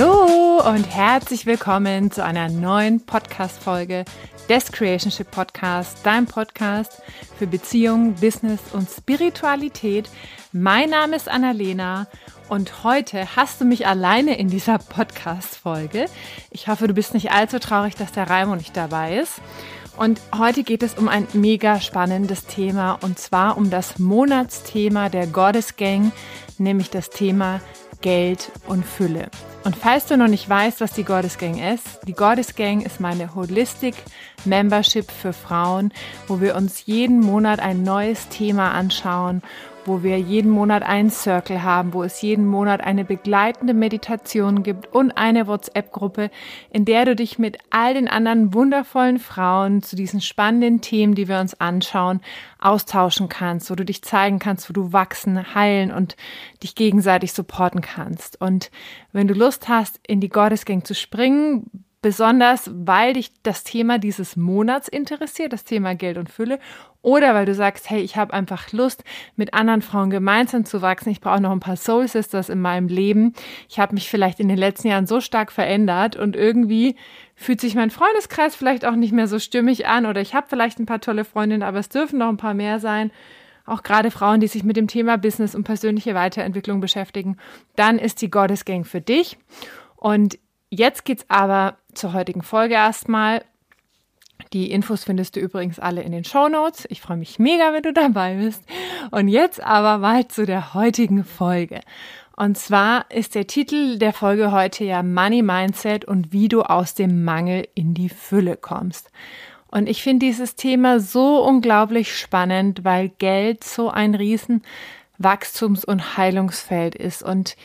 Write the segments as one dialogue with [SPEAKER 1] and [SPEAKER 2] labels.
[SPEAKER 1] Hallo und herzlich willkommen zu einer neuen Podcast-Folge des Creationship Podcast, dein Podcast für Beziehung, Business und Spiritualität. Mein Name ist Annalena und heute hast du mich alleine in dieser Podcast-Folge. Ich hoffe, du bist nicht allzu traurig, dass der Raimo nicht dabei ist. Und heute geht es um ein mega spannendes Thema und zwar um das Monatsthema der Goddess Gang, nämlich das Thema Geld und Fülle. Und falls du noch nicht weißt, was die Goddess Gang ist, die Goddess Gang ist meine Holistic Membership für Frauen, wo wir uns jeden Monat ein neues Thema anschauen wo wir jeden Monat einen Circle haben, wo es jeden Monat eine begleitende Meditation gibt und eine WhatsApp-Gruppe, in der du dich mit all den anderen wundervollen Frauen zu diesen spannenden Themen, die wir uns anschauen, austauschen kannst, wo du dich zeigen kannst, wo du wachsen, heilen und dich gegenseitig supporten kannst. Und wenn du Lust hast, in die Goddess Gang zu springen, besonders weil dich das Thema dieses Monats interessiert, das Thema Geld und Fülle, oder weil du sagst, hey, ich habe einfach Lust, mit anderen Frauen gemeinsam zu wachsen. Ich brauche noch ein paar Soul Sisters in meinem Leben. Ich habe mich vielleicht in den letzten Jahren so stark verändert und irgendwie fühlt sich mein Freundeskreis vielleicht auch nicht mehr so stimmig an oder ich habe vielleicht ein paar tolle Freundinnen, aber es dürfen noch ein paar mehr sein. Auch gerade Frauen, die sich mit dem Thema Business und persönliche Weiterentwicklung beschäftigen, dann ist die Goddess Gang für dich. Und Jetzt geht's aber zur heutigen Folge erstmal. Die Infos findest du übrigens alle in den Show Notes. Ich freue mich mega, wenn du dabei bist. Und jetzt aber mal zu der heutigen Folge. Und zwar ist der Titel der Folge heute ja Money Mindset und wie du aus dem Mangel in die Fülle kommst. Und ich finde dieses Thema so unglaublich spannend, weil Geld so ein riesen Wachstums- und Heilungsfeld ist. Und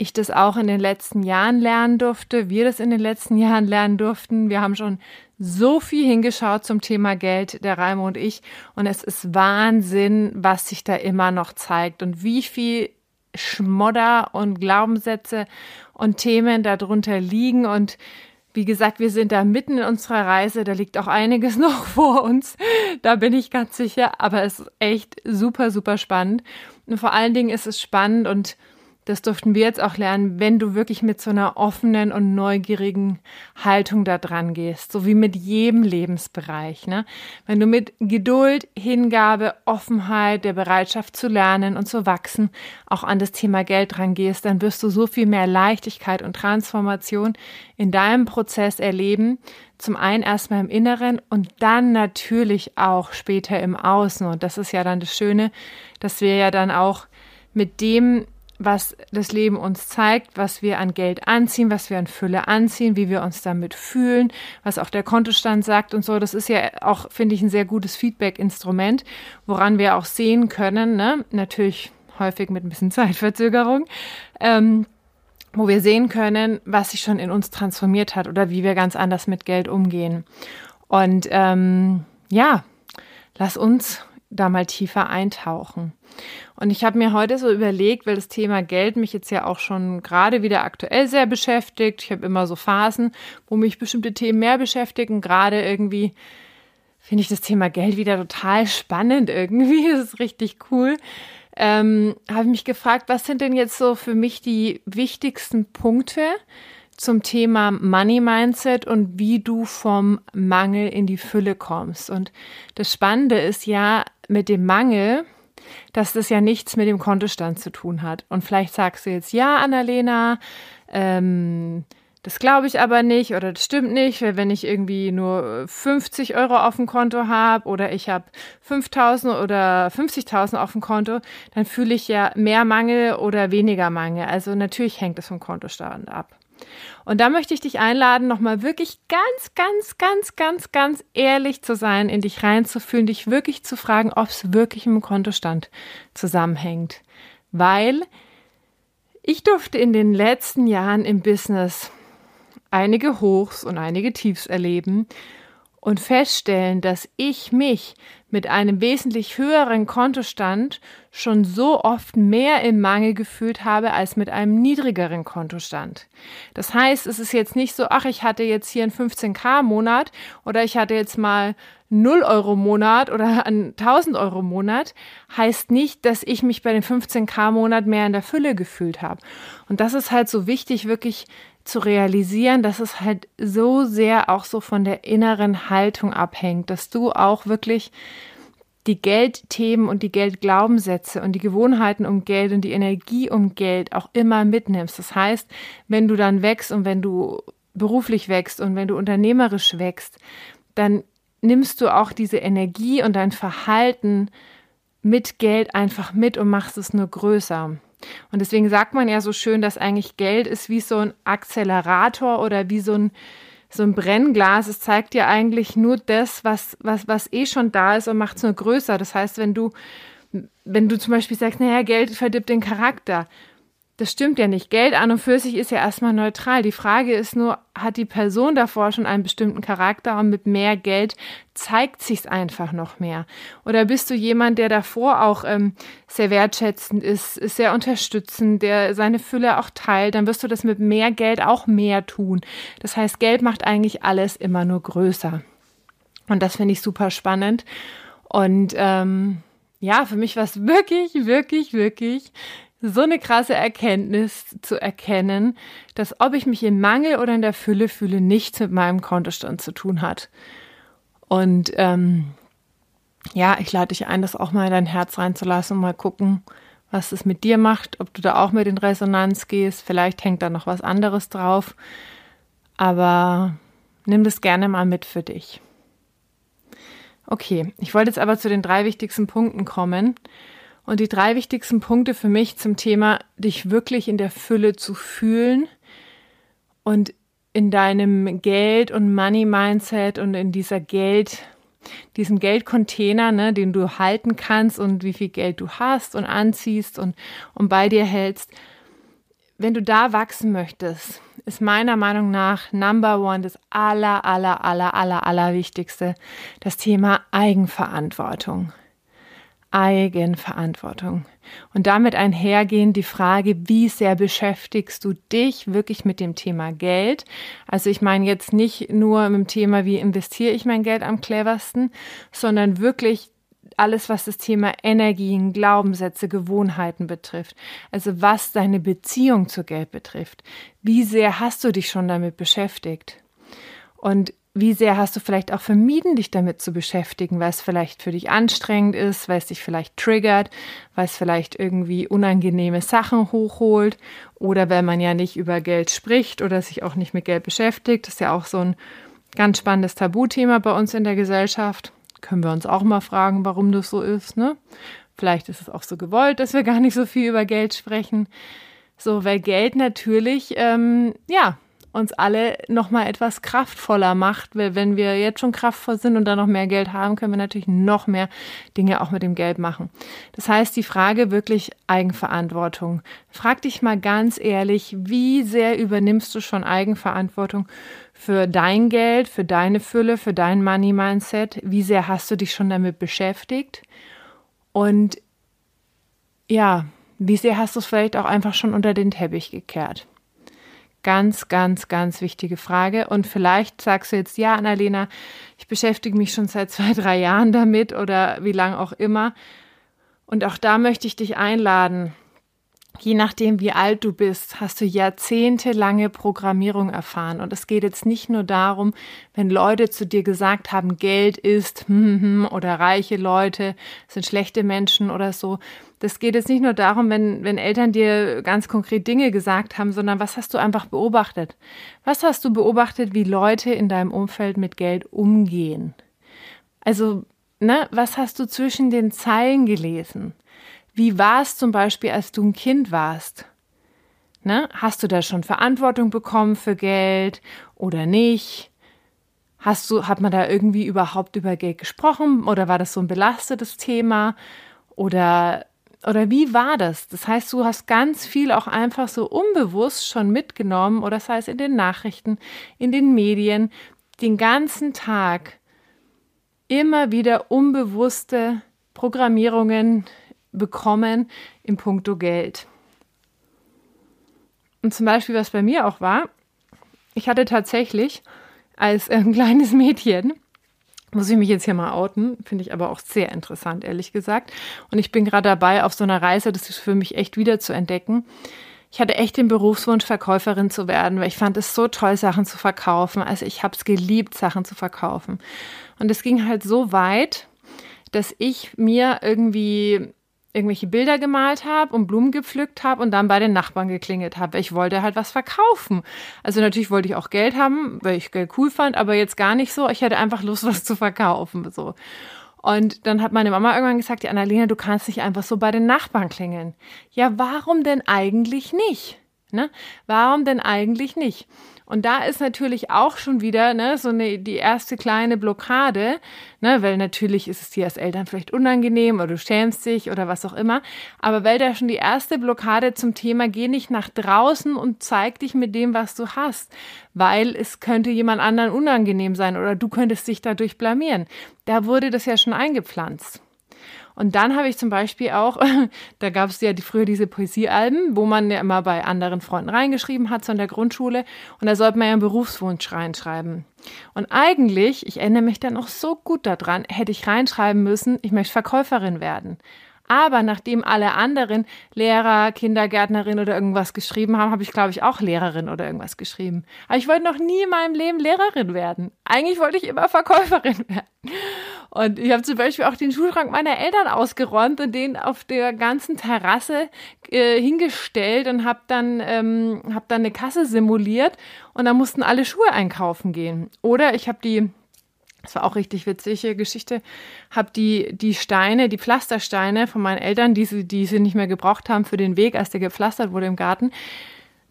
[SPEAKER 1] ich das auch in den letzten Jahren lernen durfte, wir das in den letzten Jahren lernen durften. Wir haben schon so viel hingeschaut zum Thema Geld, der Raimo und ich. Und es ist Wahnsinn, was sich da immer noch zeigt und wie viel Schmodder und Glaubenssätze und Themen darunter liegen. Und wie gesagt, wir sind da mitten in unserer Reise. Da liegt auch einiges noch vor uns. Da bin ich ganz sicher. Aber es ist echt super, super spannend. Und vor allen Dingen ist es spannend und das durften wir jetzt auch lernen, wenn du wirklich mit so einer offenen und neugierigen Haltung da dran gehst, so wie mit jedem Lebensbereich. Ne? Wenn du mit Geduld, Hingabe, Offenheit, der Bereitschaft zu lernen und zu wachsen, auch an das Thema Geld dran gehst, dann wirst du so viel mehr Leichtigkeit und Transformation in deinem Prozess erleben. Zum einen erstmal im Inneren und dann natürlich auch später im Außen. Und das ist ja dann das Schöne, dass wir ja dann auch mit dem was das Leben uns zeigt, was wir an Geld anziehen, was wir an Fülle anziehen, wie wir uns damit fühlen, was auch der Kontostand sagt und so. Das ist ja auch, finde ich, ein sehr gutes Feedback-Instrument, woran wir auch sehen können, ne? natürlich häufig mit ein bisschen Zeitverzögerung, ähm, wo wir sehen können, was sich schon in uns transformiert hat oder wie wir ganz anders mit Geld umgehen. Und ähm, ja, lass uns da mal tiefer eintauchen. Und ich habe mir heute so überlegt, weil das Thema Geld mich jetzt ja auch schon gerade wieder aktuell sehr beschäftigt. Ich habe immer so Phasen, wo mich bestimmte Themen mehr beschäftigen. Gerade irgendwie finde ich das Thema Geld wieder total spannend irgendwie. Das ist richtig cool. Ähm, habe mich gefragt, was sind denn jetzt so für mich die wichtigsten Punkte zum Thema Money Mindset und wie du vom Mangel in die Fülle kommst. Und das Spannende ist ja mit dem Mangel, dass das ja nichts mit dem Kontostand zu tun hat. Und vielleicht sagst du jetzt, ja, Annalena, ähm, das glaube ich aber nicht oder das stimmt nicht, weil wenn ich irgendwie nur 50 Euro auf dem Konto habe oder ich habe 5000 oder 50.000 auf dem Konto, dann fühle ich ja mehr Mangel oder weniger Mangel. Also natürlich hängt es vom Kontostand ab. Und da möchte ich dich einladen, nochmal wirklich ganz, ganz, ganz, ganz, ganz ehrlich zu sein, in dich reinzufühlen, dich wirklich zu fragen, ob es wirklich im Kontostand zusammenhängt. Weil ich durfte in den letzten Jahren im Business einige Hochs und einige Tiefs erleben und feststellen, dass ich mich mit einem wesentlich höheren Kontostand schon so oft mehr im Mangel gefühlt habe als mit einem niedrigeren Kontostand. Das heißt, es ist jetzt nicht so, ach, ich hatte jetzt hier einen 15k Monat oder ich hatte jetzt mal 0 Euro Monat oder einen 1000 Euro Monat, heißt nicht, dass ich mich bei dem 15k Monat mehr in der Fülle gefühlt habe. Und das ist halt so wichtig, wirklich zu realisieren, dass es halt so sehr auch so von der inneren Haltung abhängt, dass du auch wirklich die Geldthemen und die Geldglaubenssätze und die Gewohnheiten um Geld und die Energie um Geld auch immer mitnimmst. Das heißt, wenn du dann wächst und wenn du beruflich wächst und wenn du unternehmerisch wächst, dann nimmst du auch diese Energie und dein Verhalten mit Geld einfach mit und machst es nur größer. Und deswegen sagt man ja so schön, dass eigentlich Geld ist wie so ein Akzelerator oder wie so ein, so ein Brennglas. Es zeigt dir eigentlich nur das, was, was, was eh schon da ist und macht es nur größer. Das heißt, wenn du, wenn du zum Beispiel sagst, naja, Geld verdirbt den Charakter das stimmt ja nicht. Geld an und für sich ist ja erstmal neutral. Die Frage ist nur, hat die Person davor schon einen bestimmten Charakter und mit mehr Geld zeigt sich's einfach noch mehr? Oder bist du jemand, der davor auch ähm, sehr wertschätzend ist, ist sehr unterstützend, der seine Fülle auch teilt? Dann wirst du das mit mehr Geld auch mehr tun. Das heißt, Geld macht eigentlich alles immer nur größer. Und das finde ich super spannend. Und ähm, ja, für mich war es wirklich, wirklich, wirklich so eine krasse Erkenntnis zu erkennen, dass ob ich mich im Mangel oder in der Fülle fühle, nichts mit meinem Kontostand zu tun hat. Und ähm, ja, ich lade dich ein, das auch mal in dein Herz reinzulassen und mal gucken, was es mit dir macht, ob du da auch mit in Resonanz gehst. Vielleicht hängt da noch was anderes drauf. Aber nimm das gerne mal mit für dich. Okay, ich wollte jetzt aber zu den drei wichtigsten Punkten kommen. Und die drei wichtigsten Punkte für mich zum Thema, dich wirklich in der Fülle zu fühlen und in deinem Geld- und Money-Mindset und in dieser Geld, diesem Geldcontainer, ne, den du halten kannst und wie viel Geld du hast und anziehst und, und bei dir hältst. Wenn du da wachsen möchtest, ist meiner Meinung nach Number One das aller, aller, aller, aller, aller Wichtigste, das Thema Eigenverantwortung. Eigenverantwortung. Und damit einhergehend die Frage, wie sehr beschäftigst du dich wirklich mit dem Thema Geld? Also ich meine jetzt nicht nur mit dem Thema, wie investiere ich mein Geld am cleversten, sondern wirklich alles, was das Thema Energien, Glaubenssätze, Gewohnheiten betrifft. Also was deine Beziehung zu Geld betrifft. Wie sehr hast du dich schon damit beschäftigt? Und wie sehr hast du vielleicht auch vermieden, dich damit zu beschäftigen, weil es vielleicht für dich anstrengend ist, weil es dich vielleicht triggert, weil es vielleicht irgendwie unangenehme Sachen hochholt oder weil man ja nicht über Geld spricht oder sich auch nicht mit Geld beschäftigt. Das ist ja auch so ein ganz spannendes Tabuthema bei uns in der Gesellschaft. Können wir uns auch mal fragen, warum das so ist, ne? Vielleicht ist es auch so gewollt, dass wir gar nicht so viel über Geld sprechen. So, weil Geld natürlich, ähm, ja, uns alle noch mal etwas kraftvoller macht, weil wenn wir jetzt schon kraftvoll sind und dann noch mehr Geld haben, können wir natürlich noch mehr Dinge auch mit dem Geld machen. Das heißt, die Frage wirklich Eigenverantwortung. Frag dich mal ganz ehrlich, wie sehr übernimmst du schon Eigenverantwortung für dein Geld, für deine Fülle, für dein Money Mindset? Wie sehr hast du dich schon damit beschäftigt? Und ja, wie sehr hast du es vielleicht auch einfach schon unter den Teppich gekehrt? Ganz, ganz, ganz wichtige Frage. Und vielleicht sagst du jetzt, ja, Annalena, ich beschäftige mich schon seit zwei, drei Jahren damit oder wie lang auch immer. Und auch da möchte ich dich einladen. Je nachdem, wie alt du bist, hast du jahrzehntelange Programmierung erfahren. Und es geht jetzt nicht nur darum, wenn Leute zu dir gesagt haben, Geld ist hm, hm, hm, oder reiche Leute sind schlechte Menschen oder so, das geht jetzt nicht nur darum, wenn, wenn Eltern dir ganz konkret Dinge gesagt haben, sondern was hast du einfach beobachtet? Was hast du beobachtet, wie Leute in deinem Umfeld mit Geld umgehen? Also, ne, was hast du zwischen den Zeilen gelesen? Wie war es zum Beispiel, als du ein Kind warst? Ne? Hast du da schon Verantwortung bekommen für Geld oder nicht? Hast du, hat man da irgendwie überhaupt über Geld gesprochen oder war das so ein belastetes Thema? Oder oder wie war das? Das heißt, du hast ganz viel auch einfach so unbewusst schon mitgenommen oder das heißt in den Nachrichten, in den Medien, den ganzen Tag immer wieder unbewusste Programmierungen bekommen im Punkto Geld. Und zum Beispiel, was bei mir auch war, ich hatte tatsächlich als ein kleines Mädchen muss ich mich jetzt hier mal outen, finde ich aber auch sehr interessant, ehrlich gesagt. Und ich bin gerade dabei, auf so einer Reise, das ist für mich echt wieder zu entdecken. ich hatte echt den Berufswunsch, Verkäuferin zu werden, weil ich fand es so toll, Sachen zu verkaufen. Also ich habe es geliebt, Sachen zu verkaufen. Und es ging halt so weit, dass ich mir irgendwie irgendwelche Bilder gemalt habe und Blumen gepflückt habe und dann bei den Nachbarn geklingelt habe. Ich wollte halt was verkaufen. Also natürlich wollte ich auch Geld haben, weil ich Geld cool fand, aber jetzt gar nicht so. Ich hatte einfach Lust, was zu verkaufen. So. Und dann hat meine Mama irgendwann gesagt, ja, Annalena, du kannst nicht einfach so bei den Nachbarn klingeln. Ja, warum denn eigentlich nicht? Ne? Warum denn eigentlich nicht? Und da ist natürlich auch schon wieder ne, so eine, die erste kleine Blockade, ne, weil natürlich ist es dir als Eltern vielleicht unangenehm oder du schämst dich oder was auch immer. Aber weil da schon die erste Blockade zum Thema, geh nicht nach draußen und zeig dich mit dem, was du hast, weil es könnte jemand anderen unangenehm sein oder du könntest dich dadurch blamieren. Da wurde das ja schon eingepflanzt. Und dann habe ich zum Beispiel auch, da gab es ja die, früher diese Poesiealben, wo man ja immer bei anderen Freunden reingeschrieben hat, so in der Grundschule. Und da sollte man ja einen Berufswunsch reinschreiben. Und eigentlich, ich erinnere mich da noch so gut daran, hätte ich reinschreiben müssen, ich möchte Verkäuferin werden. Aber nachdem alle anderen Lehrer, Kindergärtnerin oder irgendwas geschrieben haben, habe ich, glaube ich, auch Lehrerin oder irgendwas geschrieben. Aber ich wollte noch nie in meinem Leben Lehrerin werden. Eigentlich wollte ich immer Verkäuferin werden. Und ich habe zum Beispiel auch den Schulschrank meiner Eltern ausgeräumt und den auf der ganzen Terrasse äh, hingestellt und habe dann, ähm, hab dann eine Kasse simuliert und dann mussten alle Schuhe einkaufen gehen. Oder ich habe die das war auch richtig witzige Geschichte. Hab die, die Steine, die Pflastersteine von meinen Eltern, die sie, die sie nicht mehr gebraucht haben für den Weg, als der gepflastert wurde im Garten,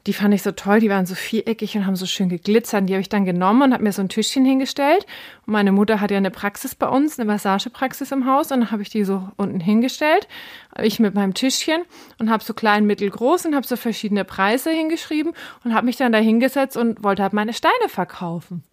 [SPEAKER 1] die fand ich so toll, die waren so viereckig und haben so schön geglitzert. Die habe ich dann genommen und habe mir so ein Tischchen hingestellt. Und meine Mutter hat ja eine Praxis bei uns, eine Massagepraxis im Haus. Und dann habe ich die so unten hingestellt. Ich mit meinem Tischchen und habe so klein, mittel, groß und habe so verschiedene Preise hingeschrieben und habe mich dann da hingesetzt und wollte halt meine Steine verkaufen.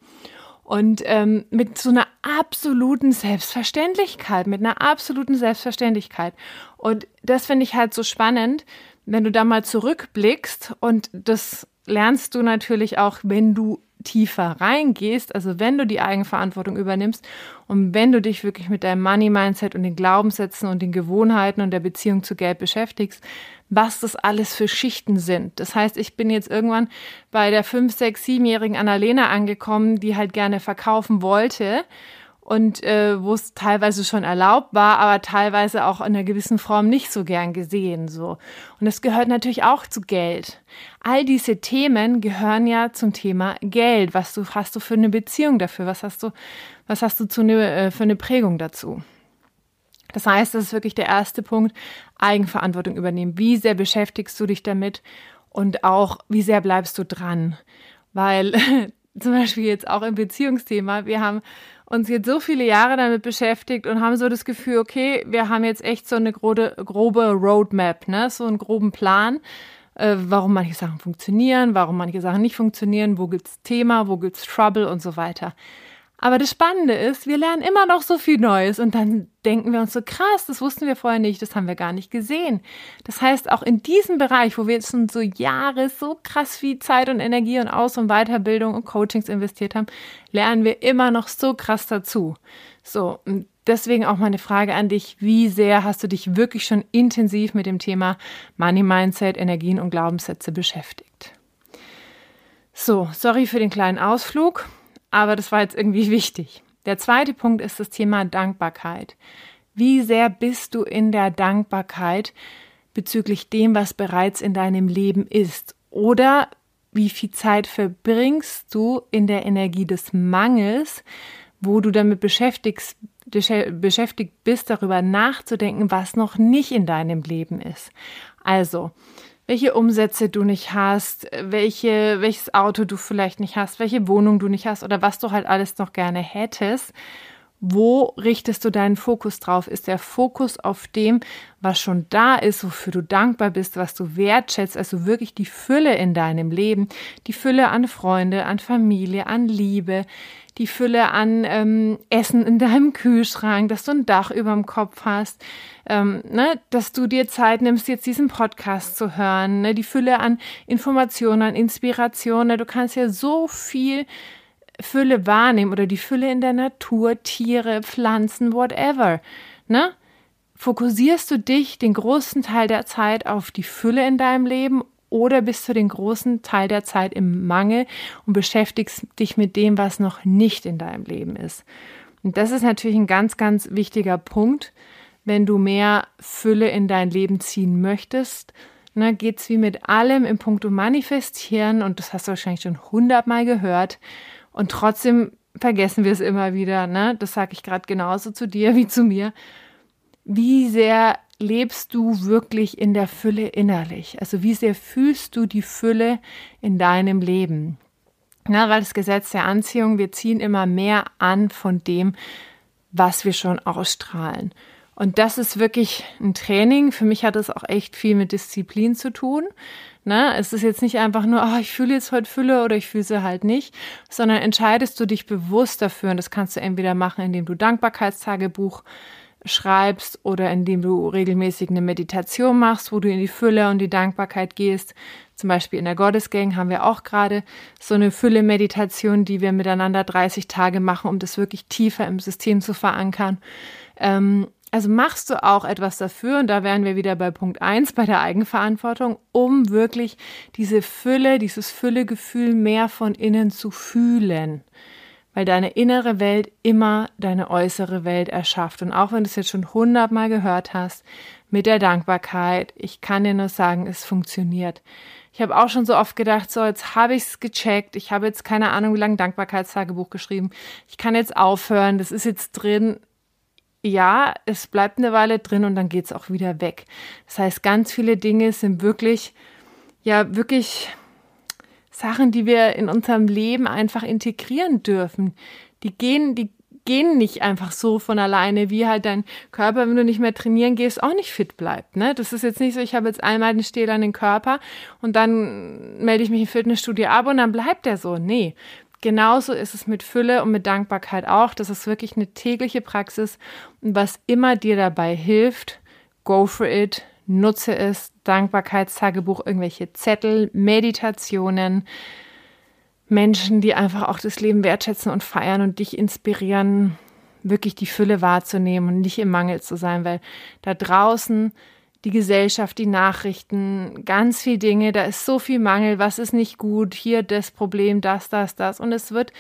[SPEAKER 1] Und ähm, mit so einer absoluten Selbstverständlichkeit, mit einer absoluten Selbstverständlichkeit. Und das finde ich halt so spannend, wenn du da mal zurückblickst und das lernst du natürlich auch, wenn du tiefer reingehst, also wenn du die Eigenverantwortung übernimmst und wenn du dich wirklich mit deinem Money-Mindset und den Glaubenssätzen und den Gewohnheiten und der Beziehung zu Geld beschäftigst, was das alles für Schichten sind. Das heißt, ich bin jetzt irgendwann bei der 5, 6, 7-jährigen Annalena angekommen, die halt gerne verkaufen wollte und äh, wo es teilweise schon erlaubt war, aber teilweise auch in einer gewissen Form nicht so gern gesehen so. Und es gehört natürlich auch zu Geld. All diese Themen gehören ja zum Thema Geld. Was du hast du für eine Beziehung dafür? Was hast du was hast du zu ne, äh, für eine Prägung dazu? Das heißt, das ist wirklich der erste Punkt, Eigenverantwortung übernehmen. Wie sehr beschäftigst du dich damit und auch wie sehr bleibst du dran? Weil zum Beispiel jetzt auch im Beziehungsthema, wir haben uns jetzt so viele Jahre damit beschäftigt und haben so das Gefühl, okay, wir haben jetzt echt so eine grobe, grobe Roadmap, ne, so einen groben Plan, äh, warum manche Sachen funktionieren, warum manche Sachen nicht funktionieren, wo gibt's Thema, wo gibt's Trouble und so weiter. Aber das Spannende ist, wir lernen immer noch so viel Neues und dann denken wir uns so krass, das wussten wir vorher nicht, das haben wir gar nicht gesehen. Das heißt, auch in diesem Bereich, wo wir jetzt schon so Jahre so krass viel Zeit und Energie und Aus- und Weiterbildung und Coachings investiert haben, lernen wir immer noch so krass dazu. So, und deswegen auch meine Frage an dich, wie sehr hast du dich wirklich schon intensiv mit dem Thema Money Mindset, Energien und Glaubenssätze beschäftigt? So, sorry für den kleinen Ausflug aber das war jetzt irgendwie wichtig. Der zweite Punkt ist das Thema Dankbarkeit. Wie sehr bist du in der Dankbarkeit bezüglich dem, was bereits in deinem Leben ist? Oder wie viel Zeit verbringst du in der Energie des Mangels, wo du damit beschäftigst, beschäftigt bist, darüber nachzudenken, was noch nicht in deinem Leben ist? Also, welche Umsätze du nicht hast, welche, welches Auto du vielleicht nicht hast, welche Wohnung du nicht hast oder was du halt alles noch gerne hättest. Wo richtest du deinen Fokus drauf? Ist der Fokus auf dem, was schon da ist, wofür du dankbar bist, was du wertschätzt, also wirklich die Fülle in deinem Leben, die Fülle an Freunde, an Familie, an Liebe, die Fülle an ähm, Essen in deinem Kühlschrank, dass du ein Dach über dem Kopf hast, ähm, ne, dass du dir Zeit nimmst, jetzt diesen Podcast zu hören, ne, die Fülle an Informationen, an Inspiration. Ne, du kannst ja so viel Fülle wahrnehmen oder die Fülle in der Natur, Tiere, Pflanzen, whatever. Ne? Fokussierst du dich den großen Teil der Zeit auf die Fülle in deinem Leben oder bist du den großen Teil der Zeit im Mangel und beschäftigst dich mit dem, was noch nicht in deinem Leben ist. Und das ist natürlich ein ganz, ganz wichtiger Punkt, wenn du mehr Fülle in dein Leben ziehen möchtest. Ne, geht's wie mit allem im Punkto Manifestieren und das hast du wahrscheinlich schon hundertmal gehört. Und trotzdem vergessen wir es immer wieder. Ne? Das sage ich gerade genauso zu dir wie zu mir. Wie sehr lebst du wirklich in der Fülle innerlich? Also wie sehr fühlst du die Fülle in deinem Leben? Na, weil das Gesetz der Anziehung, wir ziehen immer mehr an von dem, was wir schon ausstrahlen. Und das ist wirklich ein Training. Für mich hat es auch echt viel mit Disziplin zu tun. Ne? Es ist jetzt nicht einfach nur, oh, ich fühle jetzt heute Fülle oder ich fühle sie halt nicht, sondern entscheidest du dich bewusst dafür. Und das kannst du entweder machen, indem du Dankbarkeitstagebuch schreibst oder indem du regelmäßig eine Meditation machst, wo du in die Fülle und die Dankbarkeit gehst. Zum Beispiel in der Gottesgang haben wir auch gerade so eine Fülle-Meditation, die wir miteinander 30 Tage machen, um das wirklich tiefer im System zu verankern. Ähm, also machst du auch etwas dafür, und da wären wir wieder bei Punkt 1, bei der Eigenverantwortung, um wirklich diese Fülle, dieses Füllegefühl mehr von innen zu fühlen weil deine innere Welt immer deine äußere Welt erschafft. Und auch wenn du es jetzt schon hundertmal gehört hast, mit der Dankbarkeit, ich kann dir nur sagen, es funktioniert. Ich habe auch schon so oft gedacht, so jetzt habe ich es gecheckt, ich habe jetzt keine Ahnung, wie lange Dankbarkeitstagebuch geschrieben, ich kann jetzt aufhören, das ist jetzt drin. Ja, es bleibt eine Weile drin und dann geht es auch wieder weg. Das heißt, ganz viele Dinge sind wirklich, ja, wirklich Sachen, die wir in unserem Leben einfach integrieren dürfen. Die gehen, die gehen nicht einfach so von alleine, wie halt dein Körper, wenn du nicht mehr trainieren gehst, auch nicht fit bleibt. Ne? Das ist jetzt nicht so, ich habe jetzt einmal den Stähler an den Körper und dann melde ich mich im Fitnessstudio ab und dann bleibt der so. Nee. Genauso ist es mit Fülle und mit Dankbarkeit auch. Das ist wirklich eine tägliche Praxis und was immer dir dabei hilft, go for it, nutze es, Dankbarkeitstagebuch, irgendwelche Zettel, Meditationen, Menschen, die einfach auch das Leben wertschätzen und feiern und dich inspirieren, wirklich die Fülle wahrzunehmen und nicht im Mangel zu sein, weil da draußen die Gesellschaft, die Nachrichten, ganz viel Dinge, da ist so viel Mangel, was ist nicht gut, hier das Problem, das, das, das. Und es wird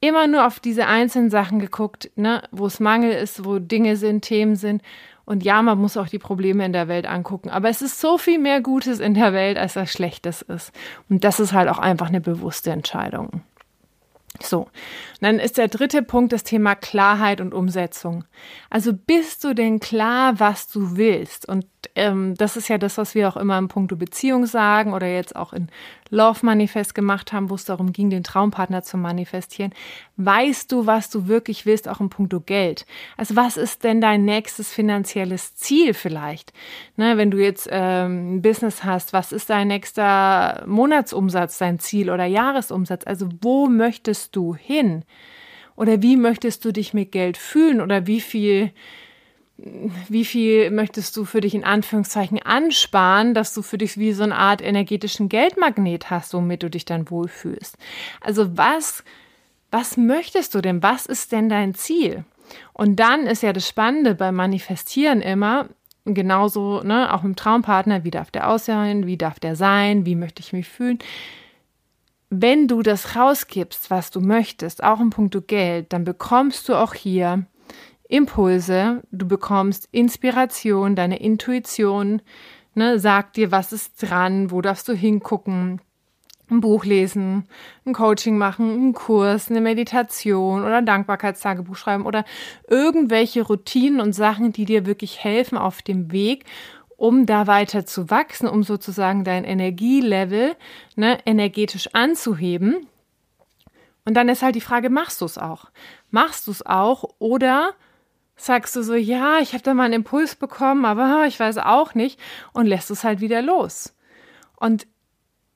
[SPEAKER 1] immer nur auf diese einzelnen Sachen geguckt, ne, wo es Mangel ist, wo Dinge sind, Themen sind und ja, man muss auch die Probleme in der Welt angucken. Aber es ist so viel mehr Gutes in der Welt, als das Schlechtes ist. Und das ist halt auch einfach eine bewusste Entscheidung. So, dann ist der dritte Punkt das Thema Klarheit und Umsetzung. Also bist du denn klar, was du willst? Und ähm, das ist ja das, was wir auch immer im Punkto Beziehung sagen oder jetzt auch in Love Manifest gemacht haben, wo es darum ging, den Traumpartner zu manifestieren. Weißt du, was du wirklich willst, auch im Punkto Geld? Also was ist denn dein nächstes finanzielles Ziel vielleicht? Ne, wenn du jetzt ähm, ein Business hast, was ist dein nächster Monatsumsatz, dein Ziel oder Jahresumsatz? Also wo möchtest du hin? Oder wie möchtest du dich mit Geld fühlen? Oder wie viel wie viel möchtest du für dich in Anführungszeichen ansparen, dass du für dich wie so eine Art energetischen Geldmagnet hast, womit du dich dann wohlfühlst. Also was, was möchtest du denn? Was ist denn dein Ziel? Und dann ist ja das Spannende beim Manifestieren immer, genauso, ne, auch im Traumpartner, wie darf der aussehen, wie darf der sein, wie möchte ich mich fühlen. Wenn du das rausgibst, was du möchtest, auch im Punkto Geld, dann bekommst du auch hier Impulse, du bekommst Inspiration, deine Intuition, ne, sagt dir, was ist dran, wo darfst du hingucken, ein Buch lesen, ein Coaching machen, einen Kurs, eine Meditation oder ein Dankbarkeitstagebuch schreiben oder irgendwelche Routinen und Sachen, die dir wirklich helfen auf dem Weg, um da weiter zu wachsen, um sozusagen dein Energielevel ne, energetisch anzuheben. Und dann ist halt die Frage, machst du es auch? Machst du es auch oder sagst du so, ja, ich habe da mal einen Impuls bekommen, aber ich weiß auch nicht und lässt es halt wieder los. Und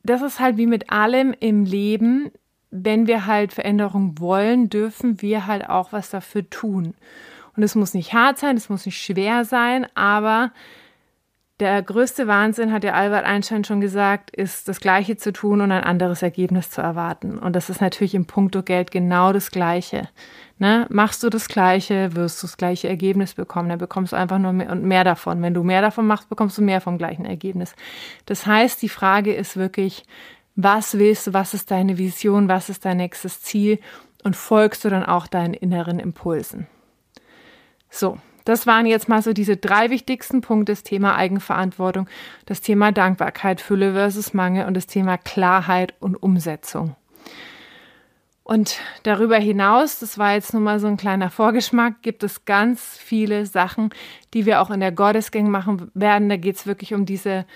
[SPEAKER 1] das ist halt wie mit allem im Leben, wenn wir halt Veränderung wollen, dürfen wir halt auch was dafür tun. Und es muss nicht hart sein, es muss nicht schwer sein, aber Der größte Wahnsinn, hat ja Albert Einstein schon gesagt, ist das Gleiche zu tun und ein anderes Ergebnis zu erwarten. Und das ist natürlich im Punkto Geld genau das Gleiche. Ne? Machst du das Gleiche, wirst du das gleiche Ergebnis bekommen. Dann bekommst du einfach nur mehr und mehr davon. Wenn du mehr davon machst, bekommst du mehr vom gleichen Ergebnis. Das heißt, die Frage ist wirklich, was willst du, was ist deine Vision, was ist dein nächstes Ziel und folgst du dann auch deinen inneren Impulsen. So, das waren jetzt mal so diese drei wichtigsten Punkte, das Thema Eigenverantwortung, das Thema Dankbarkeit, Fülle versus Mangel und das Thema Klarheit und Umsetzung. Und darüber hinaus, das war jetzt nur mal so ein kleiner Vorgeschmack, gibt es ganz viele Sachen, die wir auch in der Gottesgang machen werden. Da geht es wirklich um diese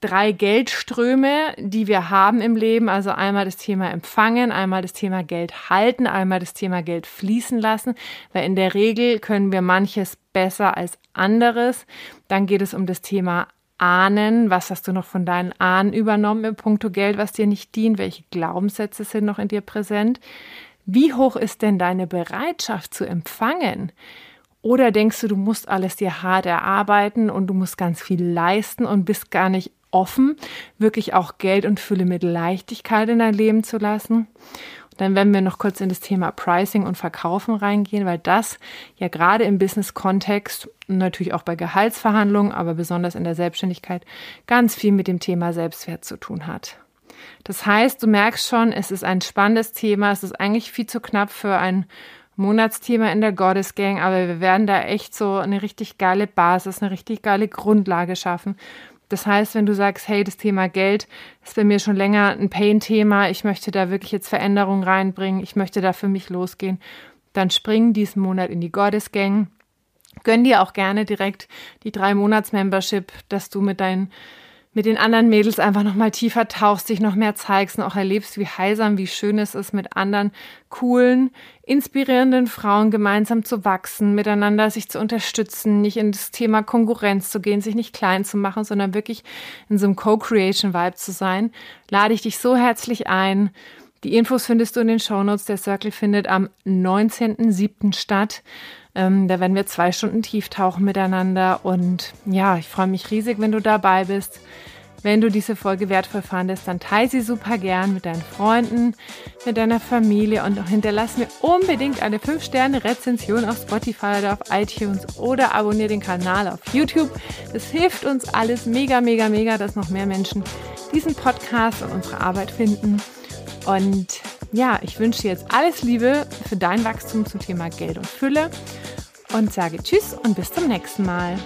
[SPEAKER 1] drei Geldströme, die wir haben im Leben. Also einmal das Thema Empfangen, einmal das Thema Geld halten, einmal das Thema Geld fließen lassen, weil in der Regel können wir manches besser als anderes. Dann geht es um das Thema Ahnen. Was hast du noch von deinen Ahnen übernommen im Punkto Geld, was dir nicht dient? Welche Glaubenssätze sind noch in dir präsent? Wie hoch ist denn deine Bereitschaft zu empfangen? Oder denkst du, du musst alles dir hart erarbeiten und du musst ganz viel leisten und bist gar nicht offen, wirklich auch Geld und Fülle mit Leichtigkeit in dein Leben zu lassen. Dann werden wir noch kurz in das Thema Pricing und Verkaufen reingehen, weil das ja gerade im Business-Kontext, natürlich auch bei Gehaltsverhandlungen, aber besonders in der Selbstständigkeit, ganz viel mit dem Thema Selbstwert zu tun hat. Das heißt, du merkst schon, es ist ein spannendes Thema, es ist eigentlich viel zu knapp für ein Monatsthema in der Goddess Gang, aber wir werden da echt so eine richtig geile Basis, eine richtig geile Grundlage schaffen, das heißt, wenn du sagst, hey, das Thema Geld ist bei mir schon länger ein Pain-Thema, ich möchte da wirklich jetzt Veränderungen reinbringen, ich möchte da für mich losgehen, dann spring diesen Monat in die Goddess Gang. Gönn dir auch gerne direkt die drei Monats Membership, dass du mit deinen mit den anderen Mädels einfach noch mal tiefer tauchst, dich noch mehr zeigst und auch erlebst, wie heilsam, wie schön es ist, mit anderen coolen, inspirierenden Frauen gemeinsam zu wachsen, miteinander sich zu unterstützen, nicht in das Thema Konkurrenz zu gehen, sich nicht klein zu machen, sondern wirklich in so einem Co-Creation-Vibe zu sein, lade ich dich so herzlich ein. Die Infos findest du in den Shownotes. Der Circle findet am 19.07. statt. Ähm, da werden wir zwei Stunden tief tauchen miteinander. Und ja, ich freue mich riesig, wenn du dabei bist. Wenn du diese Folge wertvoll fandest, dann teile sie super gern mit deinen Freunden, mit deiner Familie und hinterlass mir unbedingt eine 5-Sterne-Rezension auf Spotify oder auf iTunes oder abonniere den Kanal auf YouTube. Das hilft uns alles mega, mega, mega, dass noch mehr Menschen diesen Podcast und unsere Arbeit finden. Und ja, ich wünsche dir jetzt alles Liebe für dein Wachstum zum Thema Geld und Fülle und sage Tschüss und bis zum nächsten Mal.